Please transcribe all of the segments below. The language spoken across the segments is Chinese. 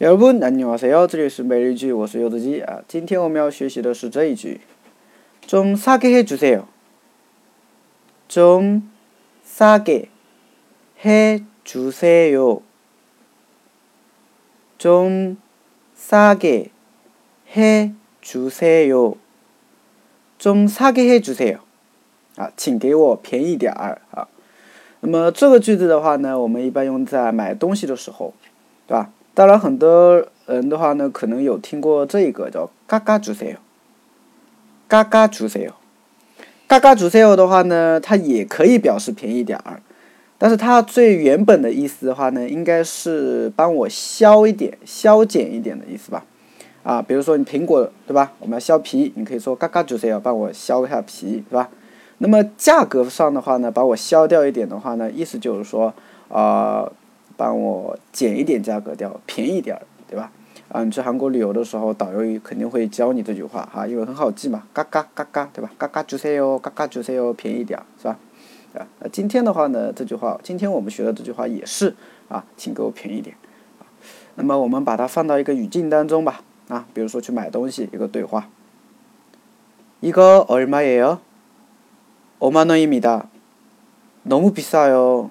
여러분안녕하세요这里是每日一句我是柚子鸡啊今天我们要学习的是这一句좀싸게해주세요좀싸게해주세요좀싸게해주세요좀싸게해주세요啊请给我便宜点儿啊那么这个句子的话呢，我们一般用在买东西的时候，对吧？ 当然，很多人的话呢，可能有听过这一个叫“嘎嘎主 sale”。嘎嘎主 sale，嘎嘎主 sale 的话呢，它也可以表示便宜点儿，但是它最原本的意思的话呢，应该是帮我削一点、削减一点的意思吧。啊，比如说你苹果对吧？我们要削皮，你可以说嘎嘎主 sale，帮我削一下皮，是吧？那么价格上的话呢，把我削掉一点的话呢，意思就是说，啊、帮我减一点价格掉，便宜点儿，对吧？啊，你去韩国旅游的时候，导游肯定会教你这句话哈，因为很好记嘛，嘎嘎嘎嘎，对吧？嘎嘎주세 요， 嘎嘎주세 요， 便宜点儿，是吧？啊，那今天的话呢，这句话，今天我们学的这句话也是啊，请给我便宜点，啊，那么我们把它放到一个语境当中吧，啊，比如说去买东西，一个对话，이거얼마예요？ 5만 원입니다. 너무 비싸요.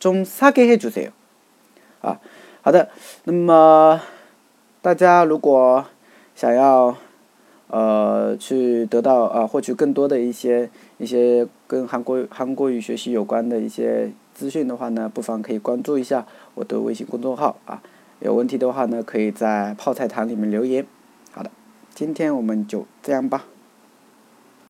中사게해주세 요。 啊，好的，那么大家如果想要呃去得到啊获取更多的一些一些跟韩国韩国语学习有关的一些资讯的话呢，不妨可以关注一下我的微信公众号啊。有问题的话呢，可以在泡菜堂里面留言。好的，今天我们就这样吧。